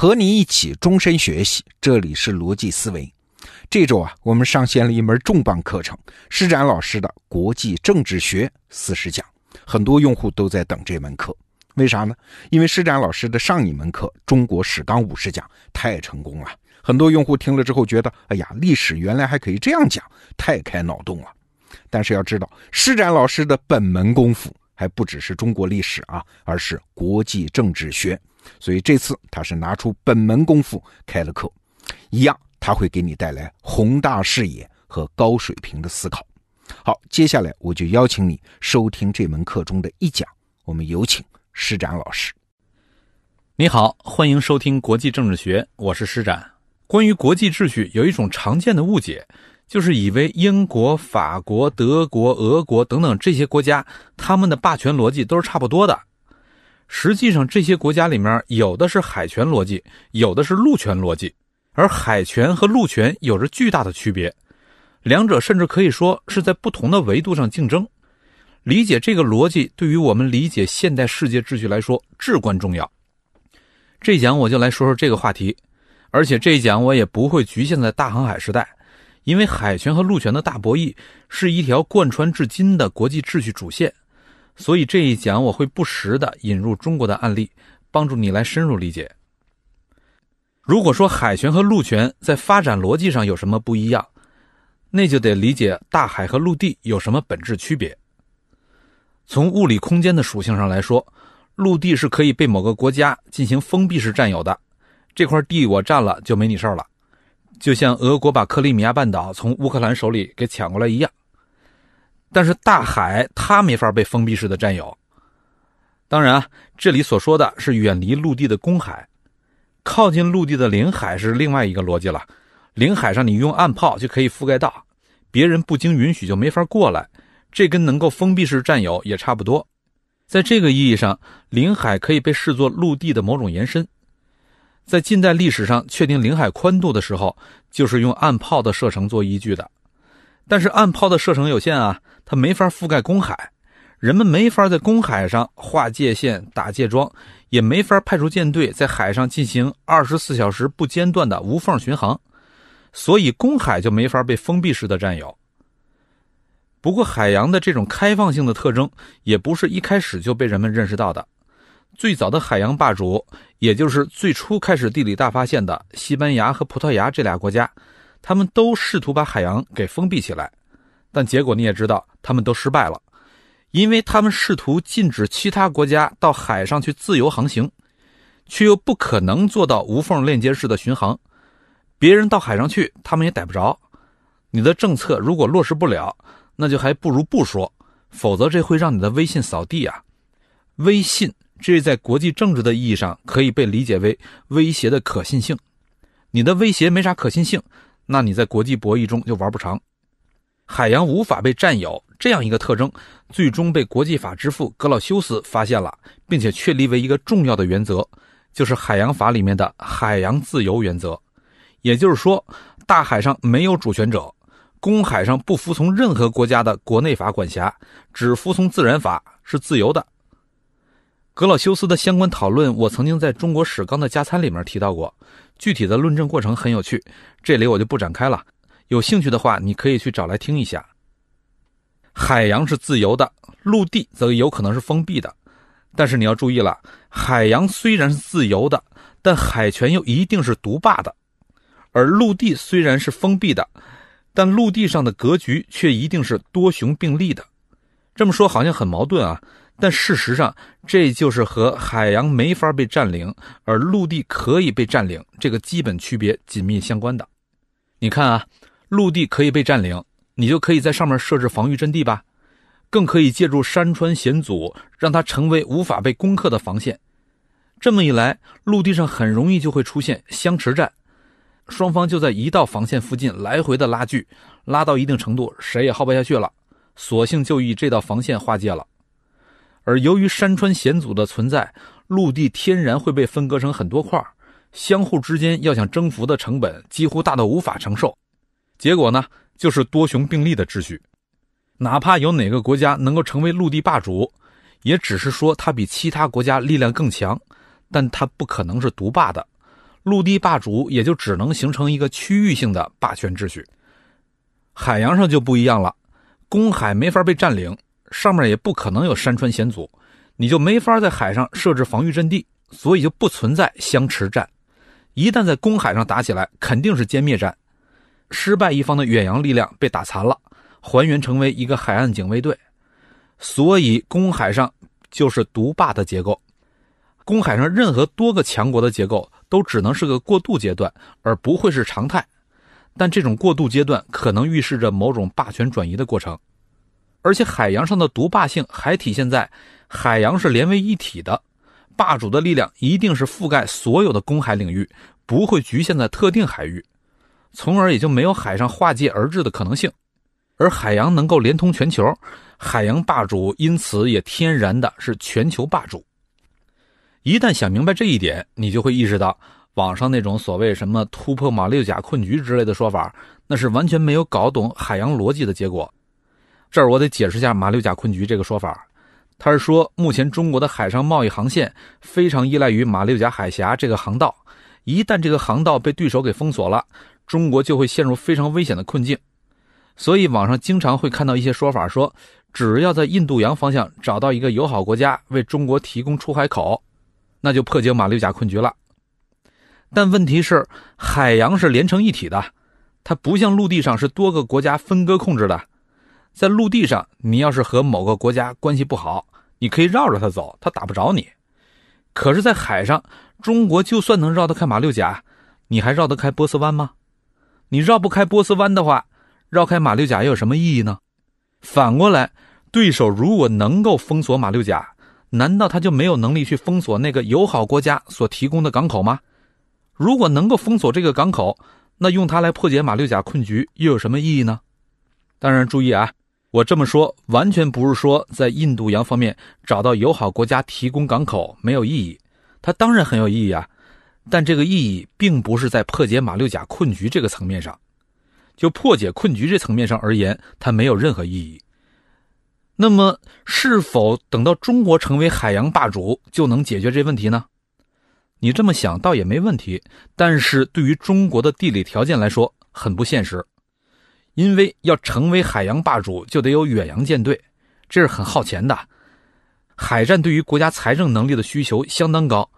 和你一起终身学习，这里是逻辑思维。这周啊，我们上线了一门重磅课程——施展老师的《国际政治学四十讲》，很多用户都在等这门课。为啥呢？因为施展老师的上一门课《中国史纲五十讲》太成功了，很多用户听了之后觉得：“哎呀，历史原来还可以这样讲，太开脑洞了。”但是要知道，施展老师的本门功夫还不只是中国历史啊，而是国际政治学。所以这次他是拿出本门功夫开了课，一样他会给你带来宏大视野和高水平的思考。好，接下来我就邀请你收听这门课中的一讲，我们有请施展老师。你好，欢迎收听国际政治学，我是施展。关于国际秩序，有一种常见的误解，就是以为英国、法国、德国、俄国等等这些国家，他们的霸权逻辑都是差不多的。实际上，这些国家里面有的是海权逻辑，有的是陆权逻辑，而海权和陆权有着巨大的区别，两者甚至可以说是在不同的维度上竞争。理解这个逻辑，对于我们理解现代世界秩序来说至关重要。这一讲我就来说说这个话题，而且这一讲我也不会局限在大航海时代，因为海权和陆权的大博弈是一条贯穿至今的国际秩序主线。所以这一讲我会不时的引入中国的案例，帮助你来深入理解。如果说海权和陆权在发展逻辑上有什么不一样，那就得理解大海和陆地有什么本质区别。从物理空间的属性上来说，陆地是可以被某个国家进行封闭式占有的，这块地我占了就没你事儿了，就像俄国把克里米亚半岛从乌克兰手里给抢过来一样。但是大海它没法被封闭式的占有。当然啊，这里所说的是远离陆地的公海，靠近陆地的领海是另外一个逻辑了。领海上你用岸炮就可以覆盖到，别人不经允许就没法过来，这跟能够封闭式占有也差不多。在这个意义上，领海可以被视作陆地的某种延伸。在近代历史上确定领海宽度的时候，就是用岸炮的射程做依据的。但是岸炮的射程有限啊，它没法覆盖公海，人们没法在公海上划界限、打界桩，也没法派出舰队在海上进行二十四小时不间断的无缝巡航，所以公海就没法被封闭式的占有。不过，海洋的这种开放性的特征也不是一开始就被人们认识到的。最早的海洋霸主，也就是最初开始地理大发现的西班牙和葡萄牙这俩国家。他们都试图把海洋给封闭起来，但结果你也知道，他们都失败了，因为他们试图禁止其他国家到海上去自由航行，却又不可能做到无缝链接式的巡航。别人到海上去，他们也逮不着。你的政策如果落实不了，那就还不如不说，否则这会让你的威信扫地啊！威信，这在国际政治的意义上可以被理解为威胁的可信性。你的威胁没啥可信性。那你在国际博弈中就玩不长，海洋无法被占有这样一个特征，最终被国际法之父格老修斯发现了，并且确立为一个重要的原则，就是海洋法里面的海洋自由原则。也就是说，大海上没有主权者，公海上不服从任何国家的国内法管辖，只服从自然法，是自由的。格老修斯的相关讨论，我曾经在中国史纲的加餐里面提到过，具体的论证过程很有趣，这里我就不展开了。有兴趣的话，你可以去找来听一下。海洋是自由的，陆地则有可能是封闭的，但是你要注意了，海洋虽然是自由的，但海权又一定是独霸的；而陆地虽然是封闭的，但陆地上的格局却一定是多雄并立的。这么说好像很矛盾啊。但事实上，这就是和海洋没法被占领，而陆地可以被占领这个基本区别紧密相关的。你看啊，陆地可以被占领，你就可以在上面设置防御阵地吧，更可以借助山川险阻，让它成为无法被攻克的防线。这么一来，陆地上很容易就会出现相持战，双方就在一道防线附近来回的拉锯，拉到一定程度，谁也耗不下去了，索性就以这道防线划界了。而由于山川险阻的存在，陆地天然会被分割成很多块相互之间要想征服的成本几乎大到无法承受。结果呢，就是多雄并立的秩序。哪怕有哪个国家能够成为陆地霸主，也只是说它比其他国家力量更强，但它不可能是独霸的。陆地霸主也就只能形成一个区域性的霸权秩序。海洋上就不一样了，公海没法被占领，上面也不可能有山川险阻，你就没法在海上设置防御阵地，所以就不存在相持战。一旦在公海上打起来，肯定是歼灭战，失败一方的远洋力量被打残了，还原成为一个海岸警卫队。所以公海上就是独霸的结构。公海上任何多个强国的结构都只能是个过渡阶段，而不会是常态。但这种过渡阶段可能预示着某种霸权转移的过程，而且海洋上的独霸性还体现在海洋是连为一体的，霸主的力量一定是覆盖所有的公海领域，不会局限在特定海域，从而也就没有海上划界而治的可能性。而海洋能够连通全球，海洋霸主因此也天然的是全球霸主。一旦想明白这一点，你就会意识到。网上那种所谓什么突破马六甲困局之类的说法，那是完全没有搞懂海洋逻辑的结果。这儿我得解释一下马六甲困局这个说法。他是说，目前中国的海上贸易航线非常依赖于马六甲海峡这个航道，一旦这个航道被对手给封锁了，中国就会陷入非常危险的困境。所以网上经常会看到一些说法，说只要在印度洋方向找到一个友好国家为中国提供出海口，那就破解马六甲困局了。但问题是，海洋是连成一体的，它不像陆地上是多个国家分割控制的。在陆地上，你要是和某个国家关系不好，你可以绕着它走，它打不着你。可是，在海上，中国就算能绕得开马六甲，你还绕得开波斯湾吗？你绕不开波斯湾的话，绕开马六甲又有什么意义呢？反过来，对手如果能够封锁马六甲，难道他就没有能力去封锁那个友好国家所提供的港口吗？如果能够封锁这个港口，那用它来破解马六甲困局又有什么意义呢？当然，注意啊，我这么说完全不是说在印度洋方面找到友好国家提供港口没有意义，它当然很有意义啊。但这个意义并不是在破解马六甲困局这个层面上，就破解困局这层面上而言，它没有任何意义。那么，是否等到中国成为海洋霸主就能解决这问题呢？你这么想倒也没问题，但是对于中国的地理条件来说很不现实，因为要成为海洋霸主就得有远洋舰队，这是很耗钱的。海战对于国家财政能力的需求相当高，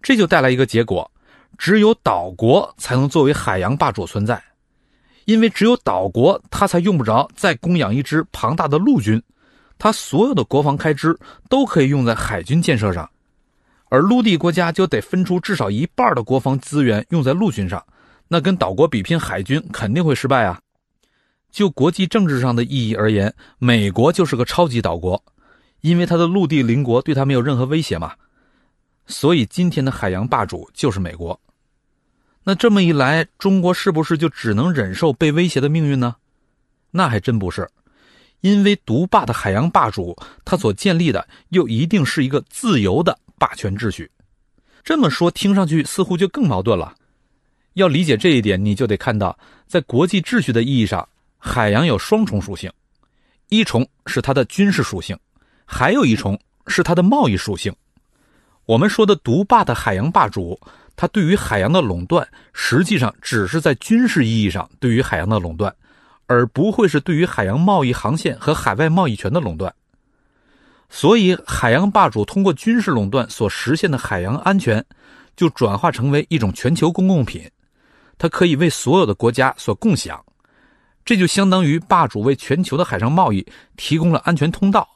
这就带来一个结果：只有岛国才能作为海洋霸主存在，因为只有岛国他才用不着再供养一支庞大的陆军，他所有的国防开支都可以用在海军建设上。而陆地国家就得分出至少一半的国防资源用在陆军上，那跟岛国比拼海军肯定会失败啊！就国际政治上的意义而言，美国就是个超级岛国，因为它的陆地邻国对它没有任何威胁嘛。所以今天的海洋霸主就是美国。那这么一来，中国是不是就只能忍受被威胁的命运呢？那还真不是，因为独霸的海洋霸主，他所建立的又一定是一个自由的。霸权秩序，这么说听上去似乎就更矛盾了。要理解这一点，你就得看到，在国际秩序的意义上，海洋有双重属性：一重是它的军事属性，还有一重是它的贸易属性。我们说的独霸的海洋霸主，它对于海洋的垄断，实际上只是在军事意义上对于海洋的垄断，而不会是对于海洋贸易航线和海外贸易权的垄断。所以，海洋霸主通过军事垄断所实现的海洋安全，就转化成为一种全球公共品，它可以为所有的国家所共享。这就相当于霸主为全球的海上贸易提供了安全通道。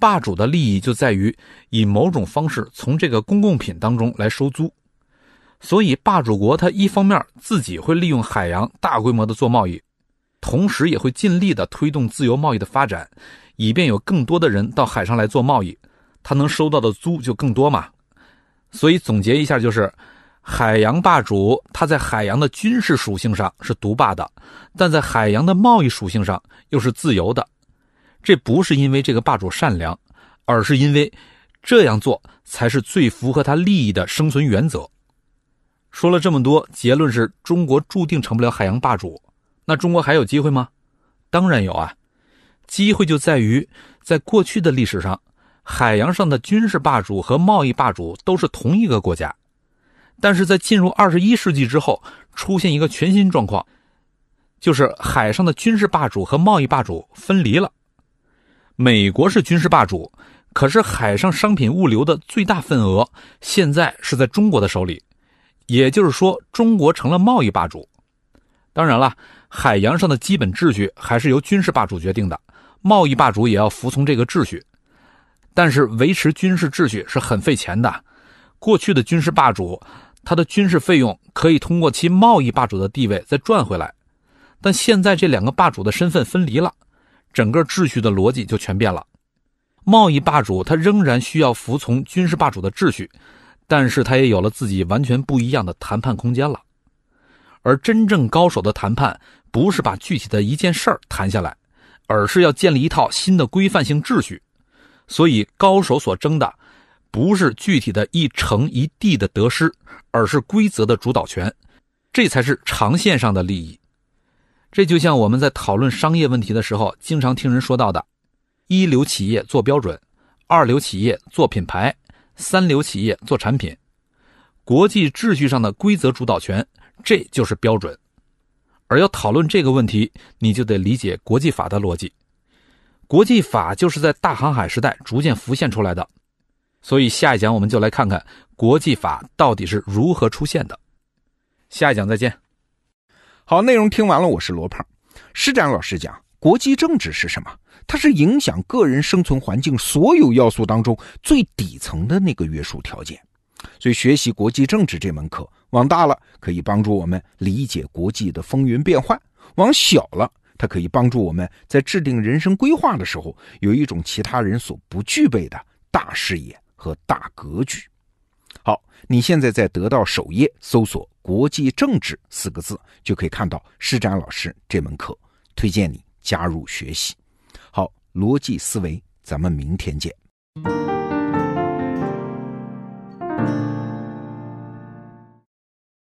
霸主的利益就在于以某种方式从这个公共品当中来收租。所以，霸主国它一方面自己会利用海洋大规模的做贸易，同时也会尽力的推动自由贸易的发展。以便有更多的人到海上来做贸易，他能收到的租就更多嘛。所以总结一下就是，海洋霸主他在海洋的军事属性上是独霸的，但在海洋的贸易属性上又是自由的。这不是因为这个霸主善良，而是因为这样做才是最符合他利益的生存原则。说了这么多，结论是中国注定成不了海洋霸主。那中国还有机会吗？当然有啊。机会就在于，在过去的历史上，海洋上的军事霸主和贸易霸主都是同一个国家，但是在进入二十一世纪之后，出现一个全新状况，就是海上的军事霸主和贸易霸主分离了。美国是军事霸主，可是海上商品物流的最大份额现在是在中国的手里，也就是说，中国成了贸易霸主。当然了，海洋上的基本秩序还是由军事霸主决定的，贸易霸主也要服从这个秩序。但是维持军事秩序是很费钱的。过去的军事霸主，他的军事费用可以通过其贸易霸主的地位再赚回来，但现在这两个霸主的身份分离了，整个秩序的逻辑就全变了。贸易霸主他仍然需要服从军事霸主的秩序，但是他也有了自己完全不一样的谈判空间了。而真正高手的谈判，不是把具体的一件事儿谈下来，而是要建立一套新的规范性秩序。所以，高手所争的不是具体的一城一地的得失，而是规则的主导权，这才是长线上的利益。这就像我们在讨论商业问题的时候，经常听人说到的：一流企业做标准，二流企业做品牌，三流企业做产品。国际秩序上的规则主导权，这就是标准。而要讨论这个问题，你就得理解国际法的逻辑。国际法就是在大航海时代逐渐浮现出来的，所以下一讲我们就来看看国际法到底是如何出现的。下一讲再见。好，内容听完了，我是罗胖。施展老师讲，国际政治是什么？它是影响个人生存环境所有要素当中最底层的那个约束条件。所以学习国际政治这门课，往大了可以帮助我们理解国际的风云变幻；往小了。它可以帮助我们在制定人生规划的时候，有一种其他人所不具备的大视野和大格局。好，你现在在得到首页搜索“国际政治”四个字，就可以看到施展老师这门课，推荐你加入学习。好，逻辑思维，咱们明天见。